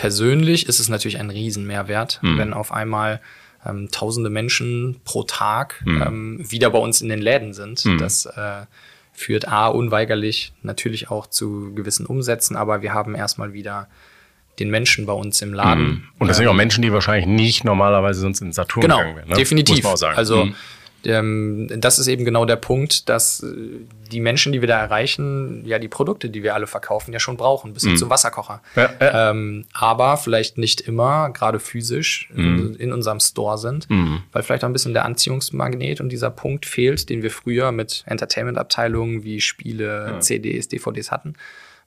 persönlich ist es natürlich ein Riesenmehrwert, mhm. wenn auf einmal ähm, tausende Menschen pro Tag mhm. ähm, wieder bei uns in den Läden sind. Mhm. Das äh, führt A unweigerlich natürlich auch zu gewissen Umsätzen, aber wir haben erstmal wieder den Menschen bei uns im Laden. Mhm. Und das sind ja auch Menschen, die wahrscheinlich nicht normalerweise sonst in Saturn genau, gegangen wären. Ne? Definitiv. Also ähm, das ist eben genau der Punkt, dass äh, die Menschen, die wir da erreichen, ja die Produkte, die wir alle verkaufen, ja schon brauchen, bis hin mhm. zum Wasserkocher. Ja, ja. Ähm, aber vielleicht nicht immer, gerade physisch, mhm. in, in, unserem Store sind, mhm. weil vielleicht auch ein bisschen der Anziehungsmagnet und dieser Punkt fehlt, den wir früher mit Entertainment-Abteilungen wie Spiele, ja. CDs, DVDs hatten.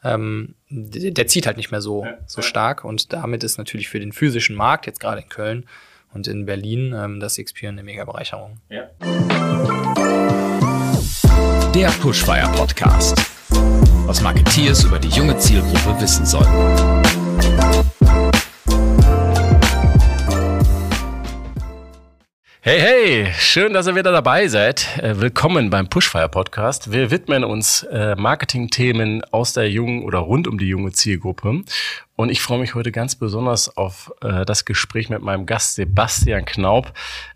Ähm, der, der, zieht halt nicht mehr so, so stark und damit ist natürlich für den physischen Markt, jetzt gerade in Köln, und in Berlin ähm, das Experian eine mega Bereicherung. Ja. Der Pushfire Podcast. Was Marketeers über die junge Zielgruppe wissen sollten. Hey, hey, schön, dass ihr wieder dabei seid. Äh, willkommen beim Pushfire Podcast. Wir widmen uns äh, Marketingthemen aus der jungen oder rund um die junge Zielgruppe. Und ich freue mich heute ganz besonders auf äh, das Gespräch mit meinem Gast Sebastian Knaub.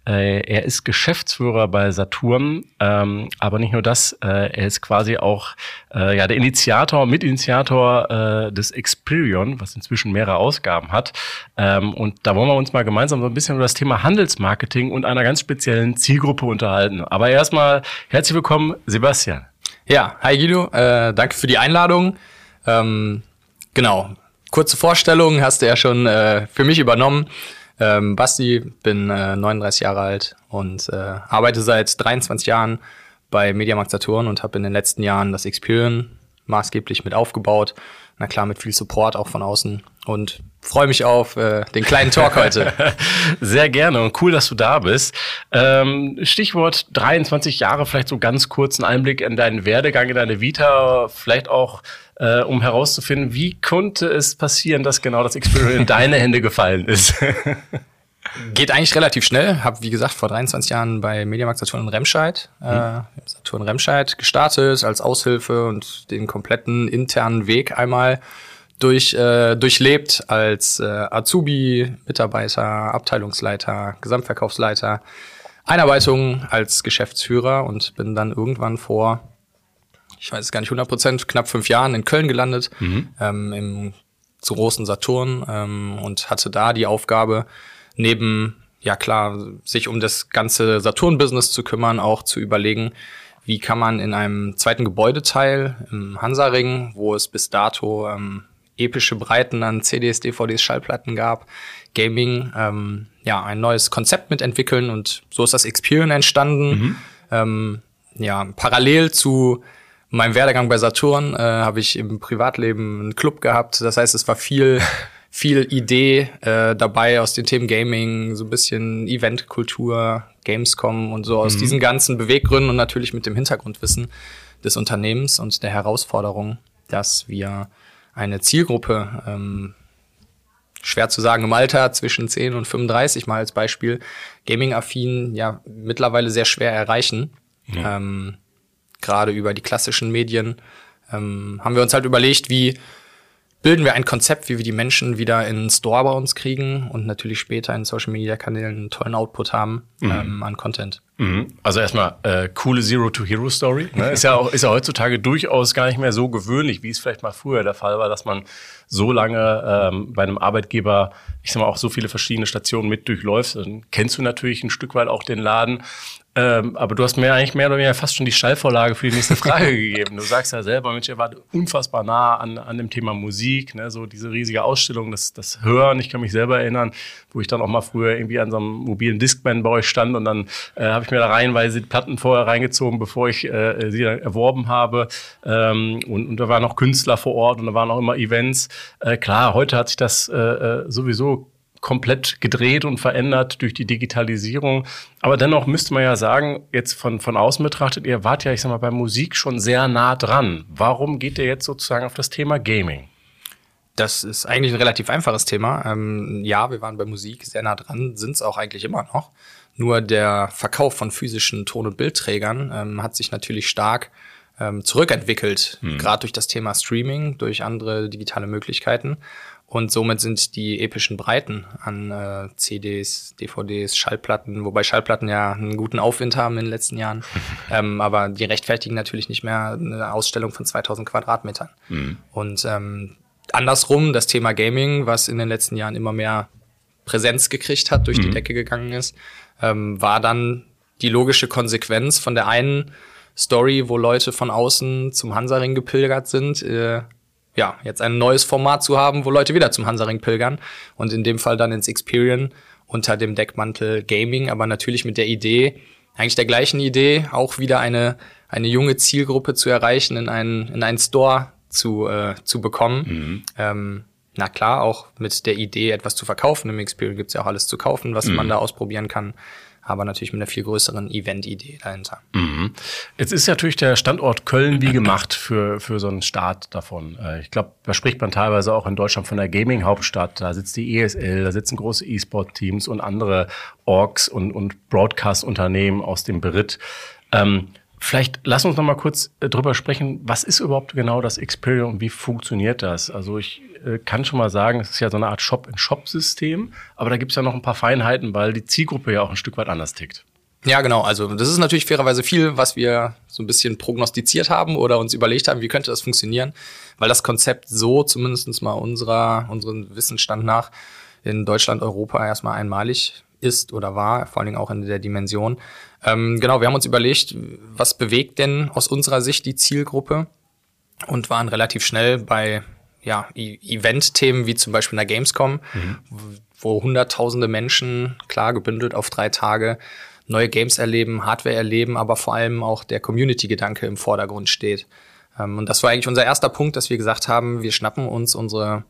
Äh, er ist Geschäftsführer bei Saturn, ähm, aber nicht nur das, äh, er ist quasi auch äh, ja, der Initiator, Mitinitiator äh, des Experion, was inzwischen mehrere Ausgaben hat. Ähm, und da wollen wir uns mal gemeinsam so ein bisschen über das Thema Handelsmarketing und einer ganz speziellen Zielgruppe unterhalten. Aber erstmal herzlich willkommen, Sebastian. Ja, hi Guido, äh, danke für die Einladung. Ähm, genau, kurze Vorstellung hast du ja schon äh, für mich übernommen. Ähm, Basti, bin äh, 39 Jahre alt und äh, arbeite seit 23 Jahren bei Mediamarkt Saturn und habe in den letzten Jahren das Experian maßgeblich mit aufgebaut. Na klar, mit viel Support auch von außen und freue mich auf äh, den kleinen Talk heute. Sehr gerne und cool, dass du da bist. Ähm, Stichwort 23 Jahre, vielleicht so ganz kurz einen Einblick in deinen Werdegang, in deine Vita, vielleicht auch äh, um herauszufinden, wie konnte es passieren, dass genau das Experiment in deine Hände gefallen ist? Geht eigentlich relativ schnell. Hab wie gesagt vor 23 Jahren bei Mediamarkt Saturn in Remscheid, äh, mhm. Saturn Remscheid gestartet als Aushilfe und den kompletten internen Weg einmal durch, äh, durchlebt als äh, Azubi, Mitarbeiter, Abteilungsleiter, Gesamtverkaufsleiter, Einarbeitung als Geschäftsführer und bin dann irgendwann vor ich weiß es gar nicht 100 Prozent, knapp fünf Jahren in Köln gelandet, mhm. ähm, im zu großen Saturn ähm, und hatte da die Aufgabe, neben, ja klar, sich um das ganze Saturn-Business zu kümmern, auch zu überlegen, wie kann man in einem zweiten Gebäudeteil im Hansaring, wo es bis dato ähm, epische Breiten an CDs, DVDs, Schallplatten gab, Gaming, ähm, ja, ein neues Konzept mitentwickeln und so ist das Experian entstanden. Mhm. Ähm, ja, parallel zu meinem Werdegang bei Saturn äh, habe ich im Privatleben einen Club gehabt. Das heißt, es war viel, viel Idee äh, dabei aus den Themen Gaming, so ein bisschen Eventkultur, Gamescom und so aus mhm. diesen ganzen Beweggründen und natürlich mit dem Hintergrundwissen des Unternehmens und der Herausforderung, dass wir eine Zielgruppe ähm, schwer zu sagen im Alter zwischen 10 und 35 mal als Beispiel Gaming-affin ja mittlerweile sehr schwer erreichen. Ja. Ähm, gerade über die klassischen Medien, ähm, haben wir uns halt überlegt, wie bilden wir ein Konzept, wie wir die Menschen wieder in den Store bei uns kriegen und natürlich später in Social Media Kanälen einen tollen Output haben mhm. ähm, an Content. Mhm. Also erstmal äh, coole Zero to Hero Story. Ne? Ist ja auch ist ja heutzutage durchaus gar nicht mehr so gewöhnlich, wie es vielleicht mal früher der Fall war, dass man so lange ähm, bei einem Arbeitgeber, ich sag mal auch so viele verschiedene Stationen mit durchläuft. Dann kennst du natürlich ein Stück weit auch den Laden. Ähm, aber du hast mir eigentlich mehr oder weniger fast schon die Stallvorlage für die nächste Frage gegeben. Du sagst ja selber, Mensch, ihr wart unfassbar nah an, an dem Thema Musik, ne? so diese riesige Ausstellung, das, das Hören. Ich kann mich selber erinnern, wo ich dann auch mal früher irgendwie an so einem mobilen Discman bei euch stand und dann äh, habe ich mir da reihenweise die Platten vorher reingezogen, bevor ich äh, sie dann erworben habe. Ähm, und, und da waren noch Künstler vor Ort und da waren auch immer Events. Äh, klar, heute hat sich das äh, äh sowieso komplett gedreht und verändert durch die Digitalisierung. Aber dennoch müsste man ja sagen, jetzt von, von außen betrachtet, ihr wart ja, ich sag mal, bei Musik schon sehr nah dran. Warum geht ihr jetzt sozusagen auf das Thema Gaming? Das ist eigentlich ein relativ einfaches Thema. Ähm, ja, wir waren bei Musik sehr nah dran, sind es auch eigentlich immer noch. Nur der Verkauf von physischen Ton- und Bildträgern ähm, hat sich natürlich stark ähm, zurückentwickelt, mhm. gerade durch das Thema Streaming, durch andere digitale Möglichkeiten. Und somit sind die epischen Breiten an äh, CDs, DVDs, Schallplatten, wobei Schallplatten ja einen guten Aufwind haben in den letzten Jahren, ähm, aber die rechtfertigen natürlich nicht mehr eine Ausstellung von 2000 Quadratmetern. Mhm. Und ähm, andersrum, das Thema Gaming, was in den letzten Jahren immer mehr Präsenz gekriegt hat, durch mhm. die Decke gegangen ist, ähm, war dann die logische Konsequenz von der einen Story, wo Leute von außen zum Hansaring gepilgert sind, äh, ja, jetzt ein neues Format zu haben, wo Leute wieder zum Hansaring pilgern und in dem Fall dann ins Experience unter dem Deckmantel Gaming, aber natürlich mit der Idee, eigentlich der gleichen Idee, auch wieder eine, eine junge Zielgruppe zu erreichen, in einen, in einen Store zu, äh, zu bekommen. Mhm. Ähm, na klar, auch mit der Idee, etwas zu verkaufen. Im Experience gibt's ja auch alles zu kaufen, was mhm. man da ausprobieren kann aber natürlich mit einer viel größeren Event-Idee dahinter. Mhm. Jetzt ist natürlich der Standort Köln wie gemacht für, für so einen Start davon. Äh, ich glaube, da spricht man teilweise auch in Deutschland von der Gaming-Hauptstadt. Da sitzt die ESL, da sitzen große E-Sport-Teams und andere Orgs und, und Broadcast-Unternehmen aus dem Beritt. Ähm, Vielleicht lass uns noch mal kurz äh, drüber sprechen, was ist überhaupt genau das Experience und wie funktioniert das? Also ich äh, kann schon mal sagen, es ist ja so eine Art Shop-in-Shop-System, aber da gibt es ja noch ein paar Feinheiten, weil die Zielgruppe ja auch ein Stück weit anders tickt. Ja, genau. Also das ist natürlich fairerweise viel, was wir so ein bisschen prognostiziert haben oder uns überlegt haben, wie könnte das funktionieren, weil das Konzept so zumindest mal unserer, unseren Wissensstand nach in Deutschland, Europa erstmal einmalig ist oder war, vor allen Dingen auch in der Dimension. Ähm, genau, wir haben uns überlegt, was bewegt denn aus unserer Sicht die Zielgruppe und waren relativ schnell bei ja, e Event-Themen wie zum Beispiel in der Gamescom, mhm. wo hunderttausende Menschen, klar gebündelt auf drei Tage, neue Games erleben, Hardware erleben, aber vor allem auch der Community-Gedanke im Vordergrund steht. Ähm, und das war eigentlich unser erster Punkt, dass wir gesagt haben, wir schnappen uns unsere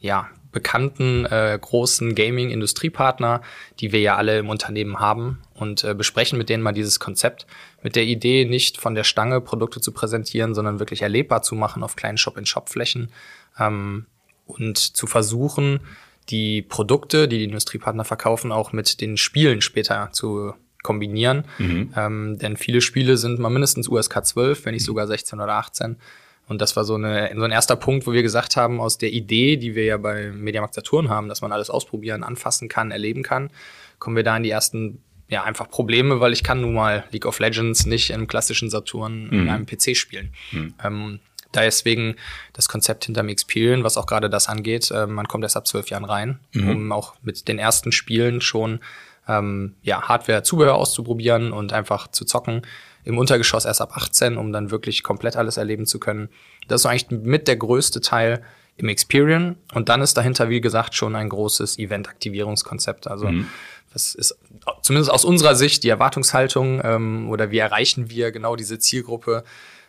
ja, bekannten äh, großen Gaming-Industriepartner, die wir ja alle im Unternehmen haben und äh, besprechen mit denen mal dieses Konzept mit der Idee, nicht von der Stange Produkte zu präsentieren, sondern wirklich erlebbar zu machen auf kleinen Shop-in-Shop-Flächen ähm, und zu versuchen, die Produkte, die die Industriepartner verkaufen, auch mit den Spielen später zu kombinieren. Mhm. Ähm, denn viele Spiele sind mal mindestens USK 12, wenn nicht sogar 16 oder 18. Und das war so, eine, so ein erster Punkt, wo wir gesagt haben, aus der Idee, die wir ja bei Mediamarkt Saturn haben, dass man alles ausprobieren, anfassen kann, erleben kann, kommen wir da in die ersten ja, einfach Probleme, weil ich kann nun mal League of Legends nicht im klassischen Saturn mhm. in einem PC spielen. Mhm. Ähm, da deswegen das Konzept hinterm Experian, was auch gerade das angeht, äh, man kommt erst ab zwölf Jahren rein, mhm. um auch mit den ersten Spielen schon ähm, ja, Hardware, Zubehör auszuprobieren und einfach zu zocken im Untergeschoss erst ab 18, um dann wirklich komplett alles erleben zu können. Das ist eigentlich mit der größte Teil im Experian. Und dann ist dahinter, wie gesagt, schon ein großes Event-Aktivierungskonzept. Also mhm. das ist zumindest aus unserer Sicht die Erwartungshaltung ähm, oder wie erreichen wir genau diese Zielgruppe.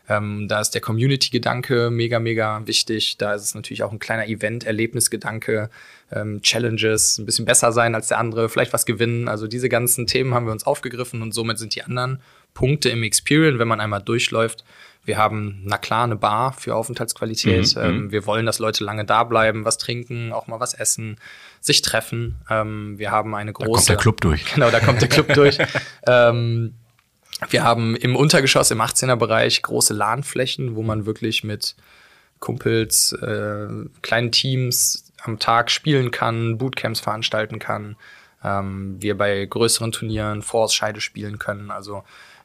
Ähm, da ist der Community-Gedanke mega, mega wichtig. Da ist es natürlich auch ein kleiner Event-Erlebnisgedanke, ähm, Challenges, ein bisschen besser sein als der andere, vielleicht was gewinnen. Also diese ganzen Themen haben wir uns aufgegriffen und somit sind die anderen Punkte im Experience, wenn man einmal durchläuft. Wir haben, na klar, eine Bar für Aufenthaltsqualität. Mhm, ähm, mhm. wir wollen, dass Leute lange da bleiben, was trinken, auch mal was essen, sich treffen. Ähm, wir haben eine große. Da kommt der Club durch. Genau, da kommt der Club durch. Ähm, wir haben im Untergeschoss, im 18er Bereich, große LAN-Flächen, wo man wirklich mit Kumpels, äh, kleinen Teams am Tag spielen kann, Bootcamps veranstalten kann. Ähm, wir bei größeren Turnieren Force-Scheide spielen können. Also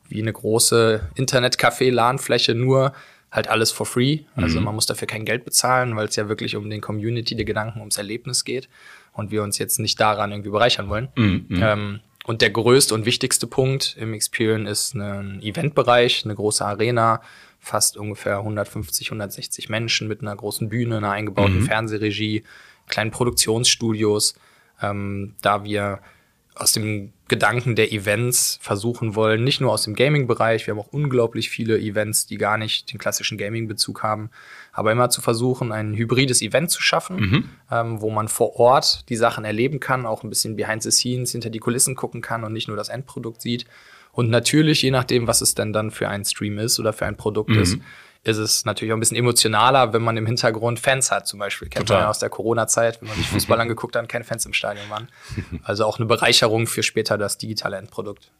wie eine große Internet-Café-LAN-Fläche, nur halt alles for free. Also mhm. man muss dafür kein Geld bezahlen, weil es ja wirklich um den Community, der Gedanken, ums Erlebnis geht und wir uns jetzt nicht daran irgendwie bereichern wollen. Mhm. Ähm, und der größte und wichtigste Punkt im Experian ist ein Eventbereich, eine große Arena, fast ungefähr 150, 160 Menschen mit einer großen Bühne, einer eingebauten mhm. Fernsehregie, kleinen Produktionsstudios, ähm, da wir aus dem Gedanken der Events versuchen wollen, nicht nur aus dem Gaming-Bereich, wir haben auch unglaublich viele Events, die gar nicht den klassischen Gaming-Bezug haben, aber immer zu versuchen, ein hybrides Event zu schaffen, mhm. ähm, wo man vor Ort die Sachen erleben kann, auch ein bisschen behind the scenes, hinter die Kulissen gucken kann und nicht nur das Endprodukt sieht. Und natürlich, je nachdem, was es denn dann für ein Stream ist oder für ein Produkt mhm. ist, ist es natürlich auch ein bisschen emotionaler, wenn man im Hintergrund Fans hat, zum Beispiel. Kennt Total. man ja aus der Corona-Zeit, wenn man sich Fußball angeguckt hat und keine Fans im Stadion waren. Also auch eine Bereicherung für später das digitale Endprodukt.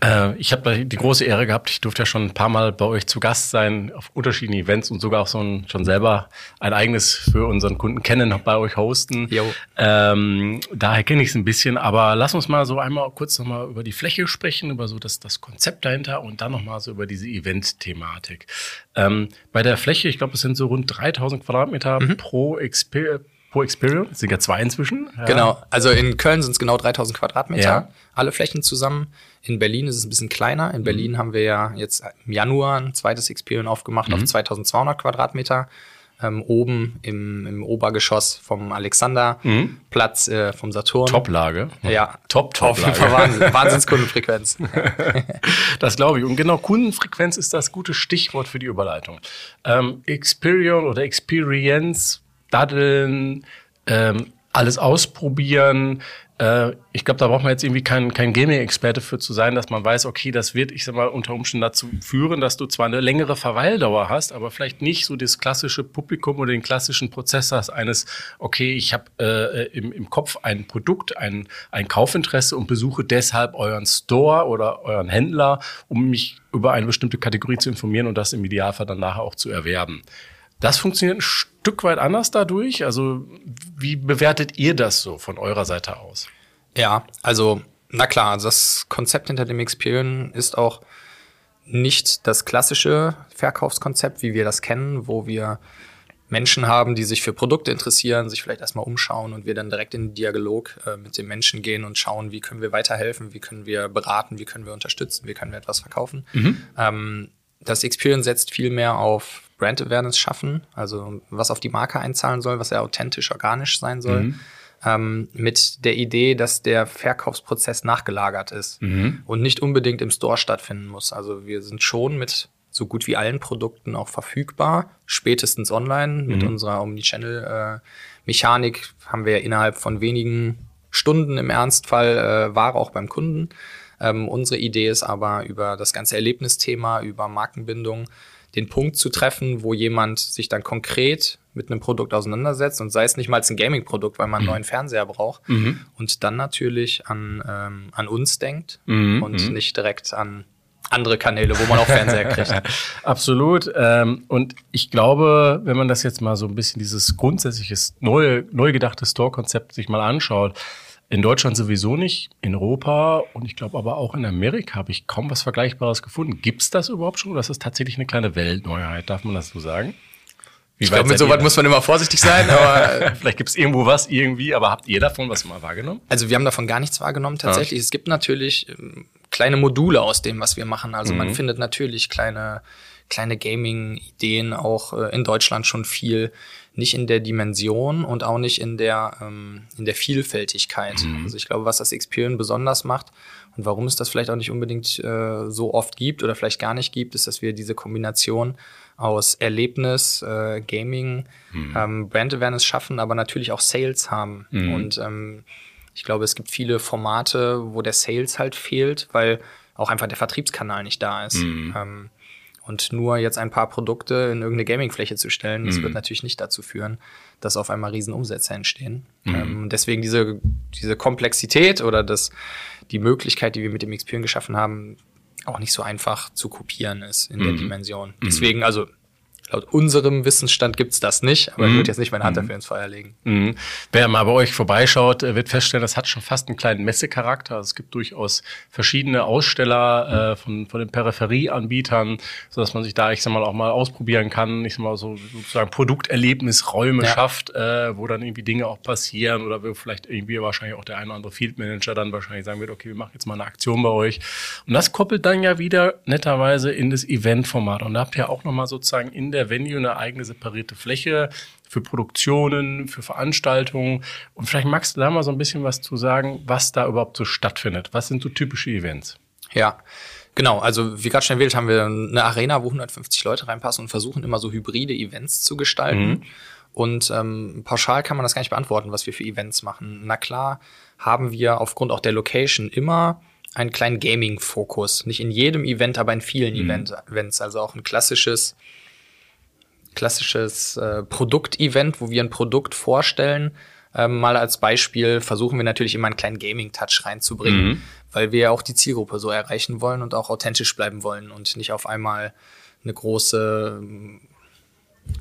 Äh, ich habe die große Ehre gehabt, ich durfte ja schon ein paar Mal bei euch zu Gast sein, auf unterschiedlichen Events und sogar auch so ein, schon selber ein eigenes für unseren Kunden kennen, bei euch hosten. Ähm, daher kenne ich es ein bisschen, aber lass uns mal so einmal kurz nochmal über die Fläche sprechen, über so das, das Konzept dahinter und dann nochmal so über diese Event-Thematik. Ähm, bei der Fläche, ich glaube, es sind so rund 3000 Quadratmeter Mhm. pro, Exper pro Experience, es sind ja zwei inzwischen. Ja. Genau. Also in Köln sind es genau 3000 Quadratmeter. Ja. Alle Flächen zusammen. In Berlin ist es ein bisschen kleiner. In Berlin haben wir ja jetzt im Januar ein zweites Experience aufgemacht auf 2200 Quadratmeter. Ähm, oben im, im Obergeschoss vom Alexanderplatz, äh, vom Saturn. Top-Lage. Ja, Top, top Auf jeden Fall Wahnsinn, Wahnsinnskundenfrequenz. Das glaube ich. Und genau, Kundenfrequenz ist das gute Stichwort für die Überleitung. Ähm, Experience oder Experience, daddeln, ähm, alles ausprobieren. Äh, ich glaube, da braucht man jetzt irgendwie kein, kein Gaming-Experte für zu sein, dass man weiß, okay, das wird, ich sag mal, unter Umständen dazu führen, dass du zwar eine längere Verweildauer hast, aber vielleicht nicht so das klassische Publikum oder den klassischen Prozess hast eines, okay, ich habe äh, im, im Kopf ein Produkt, ein, ein Kaufinteresse und besuche deshalb euren Store oder euren Händler, um mich über eine bestimmte Kategorie zu informieren und das im Idealfall dann nachher auch zu erwerben. Das funktioniert ein Stück weit anders dadurch. Also, wie bewertet ihr das so von eurer Seite aus? Ja, also, na klar, also das Konzept hinter dem Experian ist auch nicht das klassische Verkaufskonzept, wie wir das kennen, wo wir Menschen haben, die sich für Produkte interessieren, sich vielleicht erstmal umschauen und wir dann direkt in den Dialog äh, mit den Menschen gehen und schauen, wie können wir weiterhelfen, wie können wir beraten, wie können wir unterstützen, wie können wir etwas verkaufen. Ähm, das Experience setzt viel mehr auf Brand Awareness schaffen, also was auf die Marke einzahlen soll, was sehr authentisch, organisch sein soll, ähm, mit der Idee, dass der Verkaufsprozess nachgelagert ist und nicht unbedingt im Store stattfinden muss. Also wir sind schon mit so gut wie allen Produkten auch verfügbar, spätestens online. Mit unserer Omnichannel-Mechanik haben wir innerhalb von wenigen Stunden im Ernstfall äh, Ware auch beim Kunden. Ähm, unsere Idee ist aber über das ganze Erlebnisthema, über Markenbindung, den Punkt zu treffen, wo jemand sich dann konkret mit einem Produkt auseinandersetzt und sei es nicht mal ein Gaming-Produkt, weil man einen neuen Fernseher braucht und dann natürlich an, ähm, an uns denkt und nicht direkt an andere Kanäle, wo man auch Fernseher kriegt. Absolut. Ähm, und ich glaube, wenn man das jetzt mal so ein bisschen dieses grundsätzliches, neue, neu gedachte Store-Konzept sich mal anschaut, in Deutschland sowieso nicht, in Europa und ich glaube aber auch in Amerika habe ich kaum was Vergleichbares gefunden. Gibt es das überhaupt schon oder ist das tatsächlich eine kleine Weltneuheit? Darf man das so sagen? Wie Ich glaube, mit sowas muss man immer vorsichtig sein, aber Vielleicht gibt es irgendwo was irgendwie, aber habt ihr davon was mal wahrgenommen? Also wir haben davon gar nichts wahrgenommen tatsächlich. Es gibt natürlich ähm, kleine Module aus dem, was wir machen. Also man findet natürlich kleine, kleine Gaming-Ideen auch äh, in Deutschland schon viel. Nicht in der Dimension und auch nicht in der, ähm, in der Vielfältigkeit. Also ich glaube, was das Experience besonders macht und warum es das vielleicht auch nicht unbedingt äh, so oft gibt oder vielleicht gar nicht gibt, ist, dass wir diese Kombination aus Erlebnis, äh, Gaming, ähm, Brand Awareness schaffen, aber natürlich auch Sales haben. Und ähm, ich glaube, es gibt viele Formate, wo der Sales halt fehlt, weil auch einfach der Vertriebskanal nicht da ist. Ähm, und nur jetzt ein paar Produkte in irgendeine Gamingfläche zu stellen, das wird natürlich nicht dazu führen, dass auf einmal Riesenumsätze entstehen. Ähm, deswegen diese, diese Komplexität oder das, die Möglichkeit, die wir mit dem Experience geschaffen haben, auch nicht so einfach zu kopieren ist in der Dimension. Deswegen, also laut unserem Wissensstand gibt's das nicht, aber ich würde jetzt nicht meine Hand dafür ins Feuer legen. Mhm. Wer mal bei euch vorbeischaut, äh, wird feststellen, das hat schon fast einen kleinen Messecharakter. Also es gibt durchaus verschiedene Aussteller äh, von, von den Peripherieanbietern, sodass man sich da, ich sag mal, auch mal ausprobieren kann. Ich sag mal, so sozusagen Produkterlebnisräume Ja. schafft, äh, wo dann irgendwie Dinge auch passieren oder wo vielleicht irgendwie wahrscheinlich auch der eine oder andere Field Manager dann wahrscheinlich sagen wird, okay, wir machen jetzt mal eine Aktion bei euch. Und das koppelt dann ja wieder netterweise in das Eventformat. Und da habt ihr auch nochmal sozusagen in der Venue eine eigene separierte Fläche für Produktionen, für Veranstaltungen. Und vielleicht magst du da mal so ein bisschen was zu sagen, was da überhaupt so stattfindet. Was sind so typische Events? Ja, genau. Also wie gerade schon erwähnt, haben wir eine Arena, wo 150 Leute reinpassen und versuchen immer so hybride Events zu gestalten. Und ähm, pauschal kann man das gar nicht beantworten, was wir für Events machen. Na klar, haben wir aufgrund auch der Location immer einen kleinen Gaming-Fokus. Nicht in jedem Event, aber in vielen mhm. Event Events. Also auch ein klassisches, klassisches äh, Produktevent, wo wir ein Produkt vorstellen. Ähm, mal als Beispiel versuchen wir natürlich immer einen kleinen Gaming-Touch reinzubringen, mhm. weil wir auch die Zielgruppe so erreichen wollen und auch authentisch bleiben wollen und nicht auf einmal eine große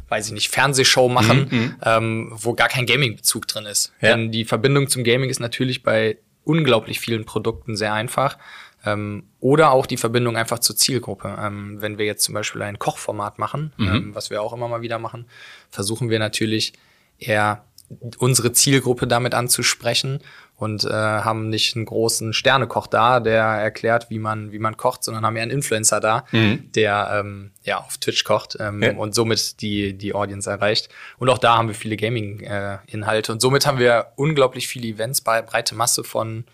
weiß ich nicht, Fernsehshow machen, mhm, mhm. ähm, wo gar kein Gaming-Bezug drin ist. Ja. Denn die Verbindung zum Gaming ist natürlich bei unglaublich vielen Produkten sehr einfach. Ähm, oder auch die Verbindung einfach zur Zielgruppe. Ähm, wenn wir jetzt zum Beispiel ein Kochformat machen, mhm. ähm, was wir auch immer mal wieder machen, versuchen wir natürlich eher unsere Zielgruppe damit anzusprechen und äh, haben nicht einen großen Sternekoch da, der erklärt, wie man wie man kocht, sondern haben eher einen Influencer da, mhm. der ähm, ja auf Twitch kocht ähm, ja. und somit die die Audience erreicht. Und auch da haben wir viele Gaming-Inhalte äh, und somit haben wir unglaublich viele Events, bei breite Masse von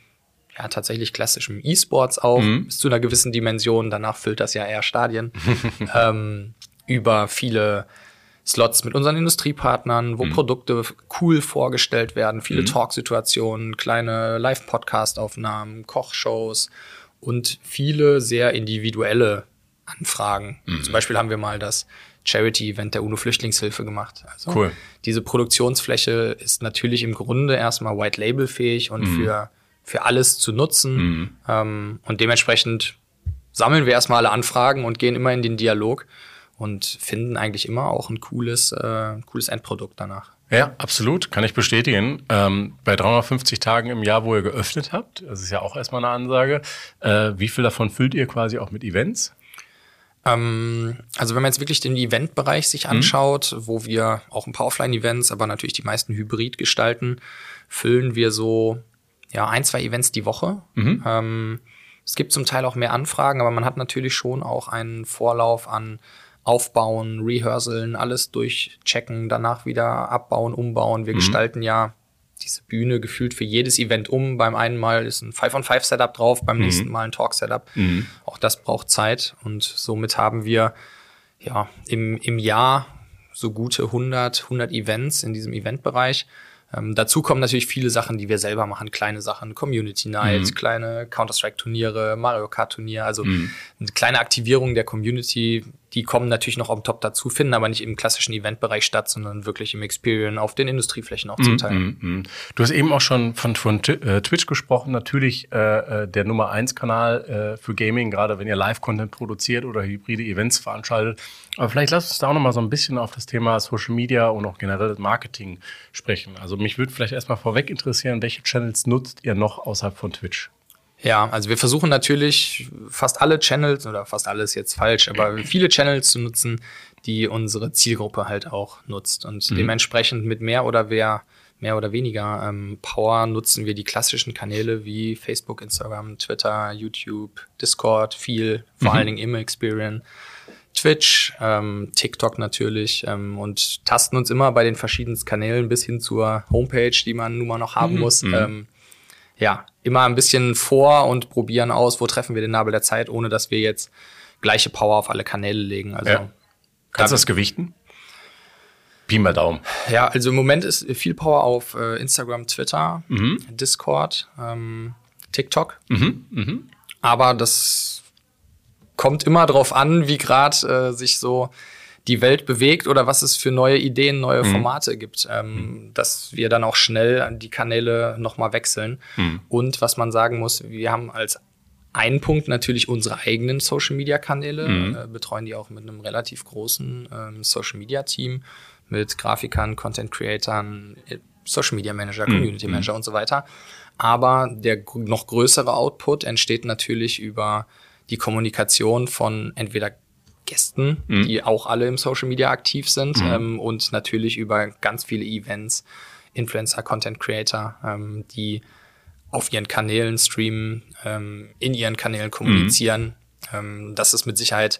ja tatsächlich klassischem E-Sports auch mhm. bis zu einer gewissen Dimension. Danach füllt das ja eher Stadien ähm, über viele Slots mit unseren Industriepartnern, wo mhm. Produkte cool vorgestellt werden, viele mhm. Talksituationen, kleine Live-Podcast-Aufnahmen, Kochshows und viele sehr individuelle Anfragen. Mhm. Zum Beispiel haben wir mal das Charity-Event der UNO-Flüchtlingshilfe gemacht. Also cool. diese Produktionsfläche ist natürlich im Grunde erstmal White-Label-fähig und mhm. für, für alles zu nutzen. Mhm. Ähm, und dementsprechend sammeln wir erstmal alle Anfragen und gehen immer in den Dialog und finden eigentlich immer auch ein cooles, äh, cooles Endprodukt danach. Ja, absolut, kann ich bestätigen. Ähm, bei 350 Tagen im Jahr, wo ihr geöffnet habt, das ist ja auch erstmal eine Ansage, äh, wie viel davon füllt ihr quasi auch mit Events? Ähm, also wenn man jetzt wirklich den Eventbereich sich mhm. anschaut, mhm. wo wir auch ein paar Offline-Events, aber natürlich die meisten Hybrid gestalten, füllen wir so ja ein, zwei Events die Woche. Mhm. Ähm, es gibt zum Teil auch mehr Anfragen, aber man hat natürlich schon auch einen Vorlauf an aufbauen, rehearseln, alles durchchecken, danach wieder abbauen, umbauen. Wir mhm. gestalten ja diese Bühne gefühlt für jedes Event um. Beim einen Mal ist ein 5-on-5-Setup drauf, beim mhm. nächsten Mal ein Talk-Setup. Mhm. Auch das braucht Zeit und somit haben wir ja im, im Jahr so gute 100, 100 Events in diesem Eventbereich. Ähm, dazu kommen natürlich viele Sachen, die wir selber machen, kleine Sachen, Community Night, mhm. kleine Counter-Strike-Turniere, Mario Kart-Turnier, also mhm. eine kleine Aktivierung der Community, die kommen natürlich noch on top dazu, finden aber nicht im klassischen Eventbereich statt, sondern wirklich im Experience auf den Industrieflächen auch zum mhm, Teil. Mm, mm, Du hast eben auch schon von, von äh, Twitch gesprochen, natürlich äh, äh, der Nummer eins Kanal äh, für Gaming, gerade wenn ihr Live-Content produziert oder hybride Events veranstaltet. Aber vielleicht lasst uns da auch noch mal so ein bisschen auf das Thema Social Media und auch generell Marketing sprechen. Also mich würde vielleicht erstmal vorweg interessieren, welche Channels nutzt ihr noch außerhalb von Twitch? Ja, also wir versuchen natürlich fast alle Channels, oder fast alles jetzt falsch, aber viele Channels zu nutzen, die unsere Zielgruppe halt auch nutzt. Und mhm. dementsprechend mit mehr oder mehr, mehr oder weniger ähm, Power nutzen wir die klassischen Kanäle wie Facebook, Instagram, Twitter, YouTube, Discord, viel, vor mhm. allen Dingen im Experience. Twitch, ähm, TikTok natürlich ähm, und tasten uns immer bei den verschiedenen Kanälen bis hin zur Homepage, die man nun mal noch haben mhm. muss. Mhm. Ähm, ja, immer ein bisschen vor und probieren aus, wo treffen wir den Nabel der Zeit, ohne dass wir jetzt gleiche Power auf alle Kanäle legen. Also ja. Kannst du das gewichten? Pi mal Daumen. Ja, also im Moment ist viel Power auf äh, Instagram, Twitter, mhm. Discord, ähm, TikTok. Mhm. Mhm. Aber das kommt immer drauf an, wie gerade äh, sich so die Welt bewegt oder was es für neue Ideen, neue mhm. Formate gibt, ähm, mhm. dass wir dann auch schnell die Kanäle nochmal wechseln. Mhm. Und was man sagen muss, wir haben als einen Punkt natürlich unsere eigenen Social Media Kanäle, mhm. äh, betreuen die auch mit einem relativ großen ähm, Social Media Team mit Grafikern, Content Creatern, äh, Social Media Manager, mhm. Community mhm. Manager und so weiter. Aber der noch größere Output entsteht natürlich über die Kommunikation von entweder Gästen, mhm. die auch alle im Social Media aktiv sind mhm. ähm, und natürlich über ganz viele Events, Influencer, Content Creator, ähm, die auf ihren Kanälen streamen, ähm, in ihren Kanälen kommunizieren. Mhm. das ist mit Sicherheit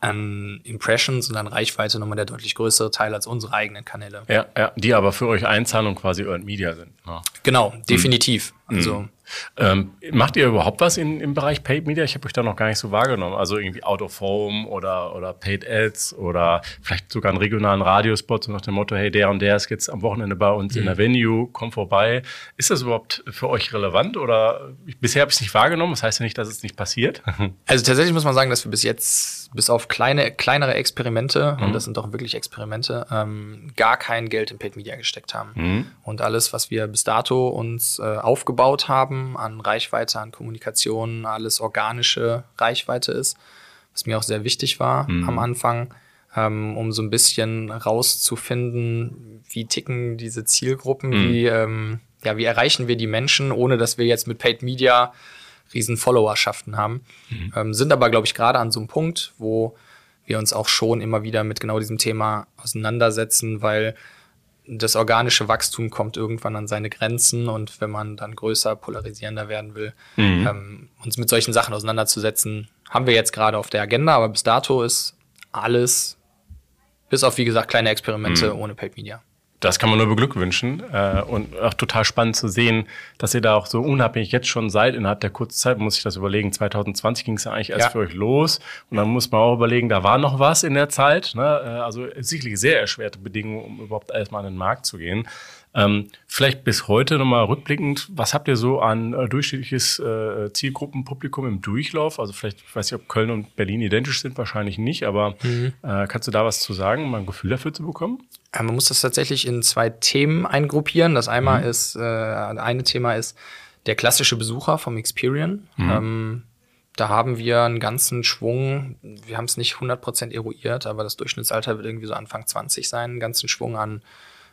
an Impressions und an Reichweite nochmal der deutlich größere Teil als unsere eigenen Kanäle. Ja, ja die aber für euch einzahlen und quasi Earned Media sind. Ja. Genau, definitiv. Mhm. Also Ähm, macht ihr überhaupt was in, im Bereich Paid Media? Ich habe euch da noch gar nicht so wahrgenommen. Also irgendwie Out of Home oder, oder Paid Ads oder vielleicht sogar einen regionalen Radiospot so nach dem Motto, hey, der und der ist jetzt am Wochenende bei uns in der Venue, komm vorbei. Ist das überhaupt für euch relevant oder bisher habe ich es nicht wahrgenommen? Das heißt ja nicht, dass es nicht passiert. Also tatsächlich muss man sagen, dass wir bis jetzt, bis auf kleine, kleinere Experimente, und das sind doch wirklich Experimente, ähm, gar kein Geld in Paid Media gesteckt haben. Und alles, was wir bis dato uns äh, aufgebaut haben, an Reichweite, an Kommunikation, alles organische Reichweite ist, was mir auch sehr wichtig war am Anfang, ähm, um so ein bisschen rauszufinden, wie ticken diese Zielgruppen, wie, ähm, ja, wie erreichen wir die Menschen, ohne dass wir jetzt mit Paid Media riesen Followerschaften haben. Ähm, sind aber, glaube ich, gerade an so einem Punkt, wo wir uns auch schon immer wieder mit genau diesem Thema auseinandersetzen, weil das organische Wachstum kommt irgendwann an seine Grenzen und wenn man dann größer, polarisierender werden will, ähm, uns mit solchen Sachen auseinanderzusetzen, haben wir jetzt gerade auf der Agenda, aber bis dato ist alles, bis auf wie gesagt kleine Experimente ohne Paid Media. Das kann man nur beglückwünschen äh, und auch total spannend zu sehen, dass ihr da auch so unabhängig jetzt schon seid. Innerhalb der kurzen Zeit muss ich das überlegen. 2020 ging es ja eigentlich erst Ja. für euch los und dann muss man auch überlegen, da war noch was in der Zeit. Ne? Äh, Also sicherlich sehr erschwerte Bedingungen, um überhaupt erstmal an den Markt zu gehen. Ähm, vielleicht bis heute nochmal rückblickend, was habt ihr so an äh, durchschnittliches äh, Zielgruppenpublikum im Durchlauf? Also vielleicht, ich weiß nicht, ob Köln und Berlin identisch sind, wahrscheinlich nicht, aber äh, kannst du da was zu sagen, um mal ein Gefühl dafür zu bekommen? Ja, man muss das tatsächlich in zwei Themen eingruppieren. Das einmal ist, äh, eine Thema ist der klassische Besucher vom Experian. Ähm, da haben wir einen ganzen Schwung, wir haben es nicht 100% eruiert, aber das Durchschnittsalter wird irgendwie so Anfang 20 sein, einen ganzen Schwung an,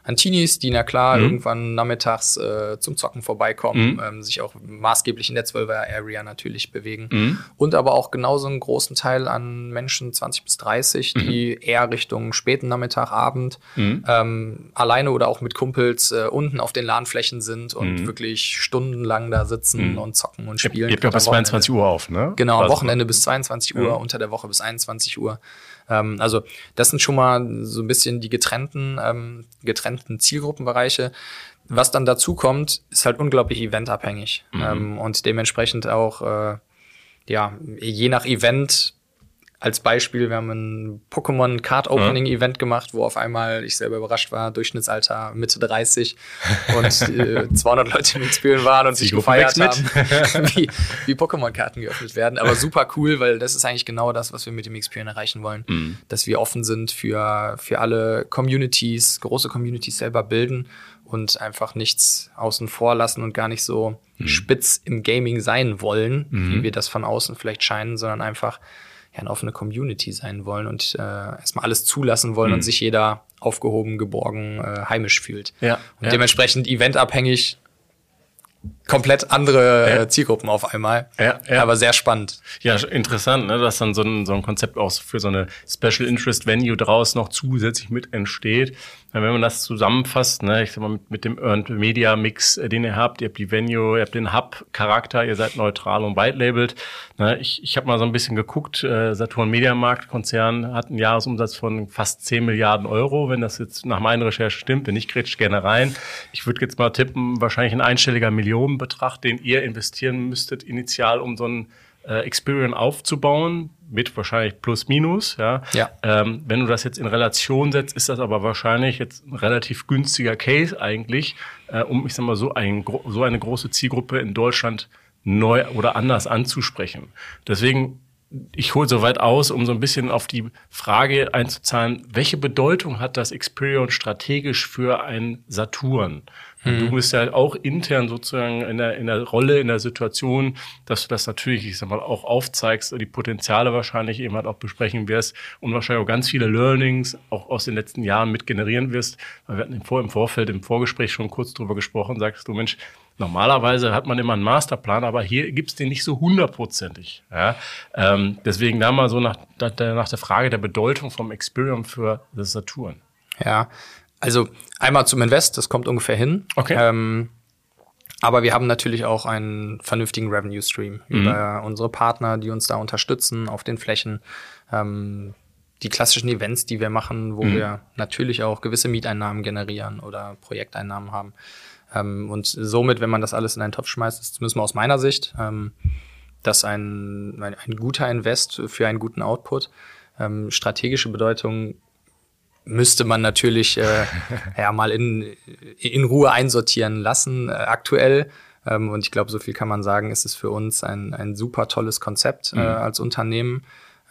an Teenies, die na klar irgendwann nachmittags äh, zum Zocken vorbeikommen, ähm, sich auch maßgeblich in der 12er Area natürlich bewegen. Und aber auch genauso einen großen Teil an Menschen 20 bis 30, die eher Richtung späten Nachmittag, Abend ähm, alleine oder auch mit Kumpels äh, unten auf den LAN-Flächen sind und wirklich stundenlang da sitzen und zocken und spielen. ihr habt ja bis 22 Uhr auf, ne? Genau, am. Wochenende bis 22 Uhr, unter der Woche bis 21 Uhr. Ähm, also das sind schon mal so ein bisschen die getrennten, ähm, getrennten Zielgruppenbereiche. Was dann dazu kommt, ist halt unglaublich eventabhängig ähm, und dementsprechend auch äh, ja je nach Event. Als Beispiel, wir haben ein Pokémon Card Opening Event gemacht, wo auf einmal ich selber überrascht war, Durchschnittsalter Mitte 30 und äh, 200 Leute im Experience waren und sich Zielgruppe gefeiert haben, wie, wie Pokémon-Karten geöffnet werden. Aber super cool, weil das ist eigentlich genau das, was wir mit dem Experience erreichen wollen. Mhm. Dass wir offen sind für, für alle Communities, große Communities selber bilden und einfach nichts außen vor lassen und gar nicht so Mhm. spitz im Gaming sein wollen, wie wir das von außen vielleicht scheinen, sondern einfach ja, eine offene Community sein wollen und äh, erstmal alles zulassen wollen Mhm. und sich jeder aufgehoben, geborgen, äh, heimisch fühlt. Ja, Und ja. dementsprechend eventabhängig komplett andere Ja. äh, Zielgruppen auf einmal. Ja, ja. Aber sehr spannend. Ja, interessant, ne, dass dann so ein, so ein Konzept auch für so eine Special Interest Venue draus noch zusätzlich mit entsteht. Wenn man das zusammenfasst, ne, ich sag mal, mit, mit dem Earned Media Mix, äh, den ihr habt, ihr habt die Venue, ihr habt den Hub-Charakter, ihr seid neutral und white-labeled. Ne, ich ich habe mal so ein bisschen geguckt, äh, Saturn Media Markt Konzern hat einen Jahresumsatz von fast 10 Milliarden Euro, wenn das jetzt nach meinen Recherchen stimmt, wenn nicht, grätsch gerne rein. Ich würde jetzt mal tippen, wahrscheinlich ein einstelliger Millionenbetrag, den ihr investieren müsstet initial, um so ein äh, Experience aufzubauen, mit wahrscheinlich plus minus. Ja. Ja. Ähm, wenn du das jetzt in Relation setzt, ist das aber wahrscheinlich jetzt ein relativ günstiger Case eigentlich, äh, um, ich sag mal, so, ein, so eine große Zielgruppe in Deutschland neu oder anders anzusprechen. Deswegen, ich hole so weit aus, um so ein bisschen auf die Frage einzuzahlen, welche Bedeutung hat das Experience strategisch für ein Saturn? Du bist ja auch intern sozusagen in der, in der Rolle, in der Situation, dass du das natürlich, ich sag mal, auch aufzeigst, die Potenziale wahrscheinlich eben halt auch besprechen wirst und wahrscheinlich auch ganz viele Learnings auch aus den letzten Jahren mit generieren wirst. Wir hatten im, Vor im Vorfeld, im Vorgespräch schon kurz drüber gesprochen, sagst du, Mensch, normalerweise hat man immer einen Masterplan, aber hier gibt's den nicht so hundertprozentig. Ja? Ähm, deswegen da mal so nach, nach der Frage der Bedeutung vom Experience für das Saturn. Ja. Also einmal zum Invest, das kommt ungefähr hin. Okay. Ähm, aber wir haben natürlich auch einen vernünftigen Revenue Stream über unsere Partner, die uns da unterstützen auf den Flächen. Ähm, die klassischen Events, die wir machen, wo wir natürlich auch gewisse Mieteinnahmen generieren oder Projekteinnahmen haben. Ähm, und somit, wenn man das alles in einen Topf schmeißt, ist zumindest mal aus meiner Sicht, ähm, dass ein, ein, ein, guter Invest für einen guten Output ähm, strategische Bedeutung müsste man natürlich äh, ja mal in, in Ruhe einsortieren lassen äh, aktuell. Ähm, und ich glaube, so viel kann man sagen, ist es für uns ein, ein super tolles Konzept äh, mhm. als Unternehmen.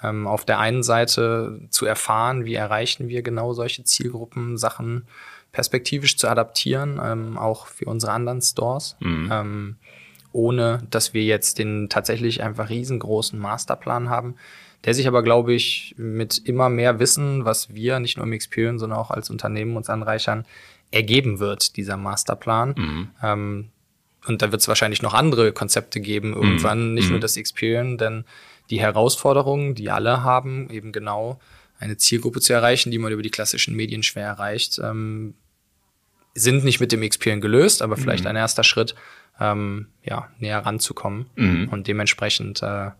Ähm, auf der einen Seite zu erfahren, wie erreichen wir genau solche Zielgruppen, Sachen perspektivisch zu adaptieren, ähm, auch für unsere anderen Stores. Mhm. Ohne dass wir jetzt den tatsächlich einfach riesengroßen Masterplan haben, der sich aber, glaube ich, mit immer mehr Wissen, was wir nicht nur im Experience, sondern auch als Unternehmen uns anreichern, ergeben wird, dieser Masterplan. Mhm. Ähm, und da wird es wahrscheinlich noch andere Konzepte geben, irgendwann, mhm. nicht nur mhm. das Experience, denn die Herausforderungen, die alle haben, eben genau eine Zielgruppe zu erreichen, die man über die klassischen Medien schwer erreicht, ähm, sind nicht mit dem Experience gelöst, aber vielleicht mhm. ein erster Schritt, ähm, ja, näher ranzukommen. Mhm. Und dementsprechend äh,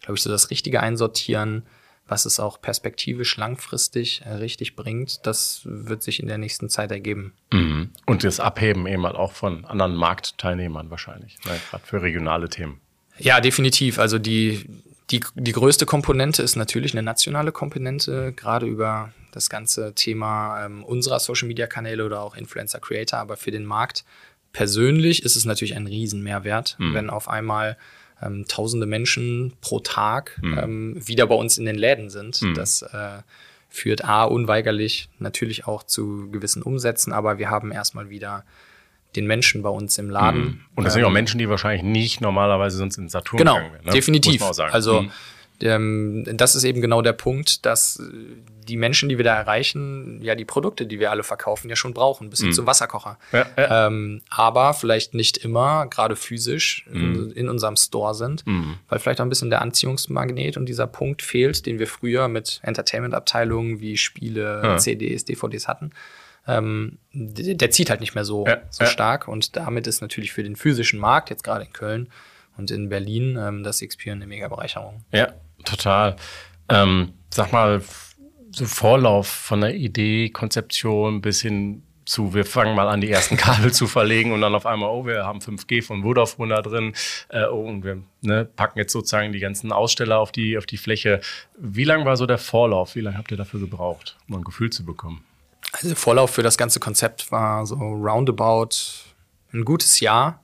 glaube ich, so das richtige Einsortieren, was es auch perspektivisch langfristig äh, richtig bringt, das wird sich in der nächsten Zeit ergeben. Mhm. Und das Abheben eben halt auch von anderen Marktteilnehmern wahrscheinlich, ne? gerade für regionale Themen. Ja, definitiv. Also die, die, die größte Komponente ist natürlich eine nationale Komponente, gerade über das ganze Thema ähm, unserer Social-Media-Kanäle oder auch Influencer-Creator. Aber für den Markt persönlich ist es natürlich ein Riesenmehrwert, mhm. wenn auf einmal ähm, tausende Menschen pro Tag mhm. ähm, wieder bei uns in den Läden sind. Mhm. Das äh, führt A unweigerlich natürlich auch zu gewissen Umsätzen, aber wir haben erstmal wieder den Menschen bei uns im Laden. Mhm. Und das sind ja auch ähm, Menschen, die wahrscheinlich nicht normalerweise sonst in Saturn genau, wären. Ne? definitiv. Also mhm. ähm, das ist eben genau der Punkt, dass die Menschen, die wir da erreichen, ja die Produkte, die wir alle verkaufen, ja schon brauchen, bis hin mhm. zum Wasserkocher. Ja, ja. Ähm, aber vielleicht nicht immer, gerade physisch, mhm. in, in, unserem Store sind, mhm. weil vielleicht auch ein bisschen der Anziehungsmagnet und dieser Punkt fehlt, den wir früher mit Entertainment-Abteilungen wie Spiele, ja. CDs, DVDs hatten. Ähm, der, der, zieht halt nicht mehr so, so stark und damit ist natürlich für den physischen Markt, jetzt gerade in Köln und in Berlin, ähm, das Experian eine mega Bereicherung. Ja, total. Ähm, sag mal, so Vorlauf von der Idee, Konzeption bis hin zu, wir fangen mal an, die ersten Kabel zu verlegen und dann auf einmal, oh, wir haben 5G von Vodafone da drin äh, oh, und wir ne, packen jetzt sozusagen die ganzen Aussteller auf die, auf die Fläche. Wie lang war so der Vorlauf? Wie lange habt ihr dafür gebraucht, um ein Gefühl zu bekommen? Also der Vorlauf für das ganze Konzept war so roundabout ein gutes Jahr.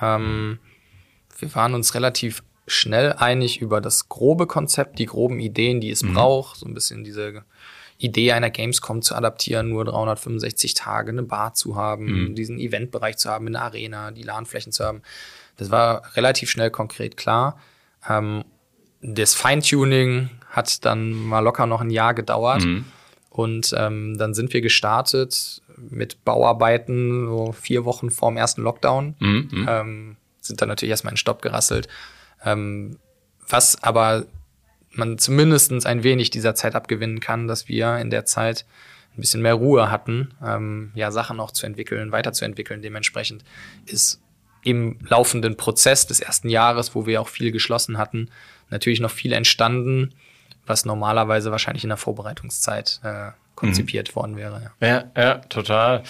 Ähm, wir waren uns relativ schnell einig über das grobe Konzept, die groben Ideen, die es mhm. braucht, so ein bisschen diese Idee einer Gamescom zu adaptieren, nur 365 Tage eine Bar zu haben, mhm. diesen Eventbereich zu haben, eine Arena, die LAN-Flächen zu haben. Das war relativ schnell konkret klar. Ähm, das Feintuning hat dann mal locker noch ein Jahr gedauert. Mhm. Und ähm, dann sind wir gestartet mit Bauarbeiten, so vier Wochen vorm ersten Lockdown. Mhm. mhm. Ähm, sind dann natürlich erstmal in Stopp gerasselt. Ähm, was aber man zumindest ein wenig dieser Zeit abgewinnen kann, dass wir in der Zeit ein bisschen mehr Ruhe hatten, ähm, ja, Sachen auch zu entwickeln, weiterzuentwickeln. Dementsprechend ist im laufenden Prozess des ersten Jahres, wo wir auch viel geschlossen hatten, natürlich noch viel entstanden, was normalerweise wahrscheinlich in der Vorbereitungszeit äh, konzipiert mhm. worden wäre. Ja, ja, ja total.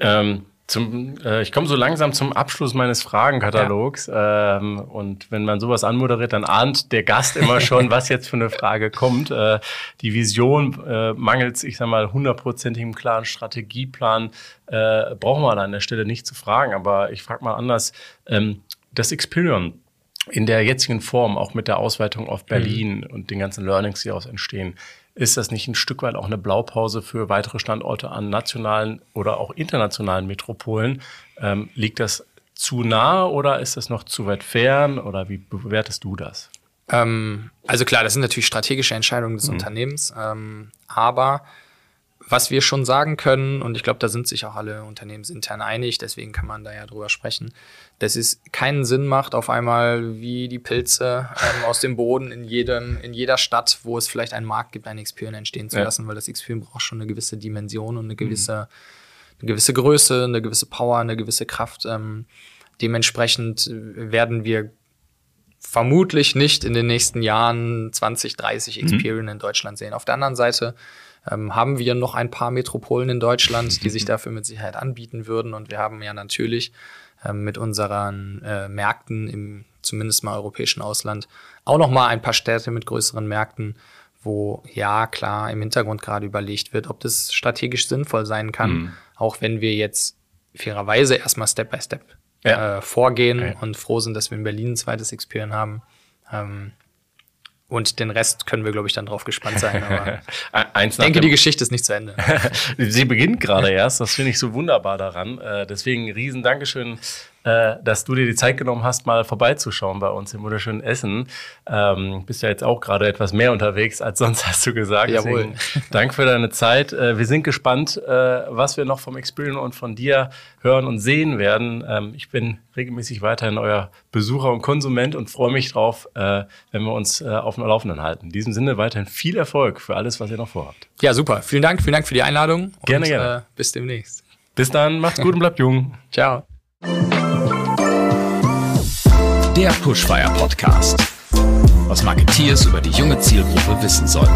Ähm, zum, äh, ich komme so langsam zum Abschluss meines Fragenkatalogs. Ja. Ähm, und wenn man sowas anmoderiert, dann ahnt der Gast immer schon, was jetzt für eine Frage kommt. Äh, die Vision äh, mangels, ich sag mal, hundertprozentigem klaren Strategieplan äh, brauchen wir an der Stelle nicht zu fragen. Aber ich frage mal anders. Ähm, das Experion in der jetzigen Form, auch mit der Ausweitung auf Berlin mhm. und den ganzen Learnings, die daraus entstehen, ist das nicht ein Stück weit auch eine Blaupause für weitere Standorte an nationalen oder auch internationalen Metropolen? Ähm, liegt das zu nah oder ist das noch zu weit fern oder wie bewertest du das? Ähm, also klar, das sind natürlich strategische Entscheidungen des mhm. Unternehmens, ähm, aber was wir schon sagen können, und ich glaube, da sind sich auch alle unternehmensintern einig, deswegen kann man da ja drüber sprechen, dass es keinen Sinn macht, auf einmal wie die Pilze ähm, aus dem Boden in, jedem, in jeder Stadt, wo es vielleicht einen Markt gibt, ein Experian entstehen zu ja. lassen, weil das Experian braucht schon eine gewisse Dimension und eine gewisse, mhm. eine gewisse Größe, eine gewisse Power, eine gewisse Kraft. Ähm, dementsprechend werden wir vermutlich nicht in den nächsten Jahren 20, 30 Experian mhm. in Deutschland sehen. Auf der anderen Seite ähm, haben wir noch ein paar Metropolen in Deutschland, die sich dafür mit Sicherheit anbieten würden. Und wir haben ja natürlich ähm, mit unseren äh, Märkten im zumindest mal europäischen Ausland auch noch mal ein paar Städte mit größeren Märkten, wo ja klar im Hintergrund gerade überlegt wird, ob das strategisch sinnvoll sein kann, mhm. auch wenn wir jetzt fairerweise erstmal Step by Step ja. äh, vorgehen okay. und froh sind, dass wir in Berlin ein zweites Experience haben. Ähm, und den Rest können wir, glaube ich, dann drauf gespannt sein. Aber ich denke, die Geschichte ist nicht zu Ende. Sie beginnt gerade erst. Das finde ich so wunderbar daran. Äh, deswegen riesen Dankeschön dass du dir die Zeit genommen hast, mal vorbeizuschauen bei uns im wunderschönen Essen. Ähm, bist ja jetzt auch gerade etwas mehr unterwegs als sonst, hast du gesagt. Jawohl. Danke für deine Zeit. Äh, wir sind gespannt, äh, was wir noch vom Experience und von dir hören und sehen werden. Ähm, ich bin regelmäßig weiterhin euer Besucher und Konsument und freue mich drauf, äh, wenn wir uns äh, auf dem Laufenden halten. In diesem Sinne weiterhin viel Erfolg für alles, was ihr noch vorhabt. Ja, super. Vielen Dank. Vielen Dank für die Einladung. Gerne, und, gerne. Äh, bis demnächst. Bis dann. Macht's gut und bleibt jung. Ciao. Der Pushfire Podcast. Was Marketeers über die junge Zielgruppe wissen sollten.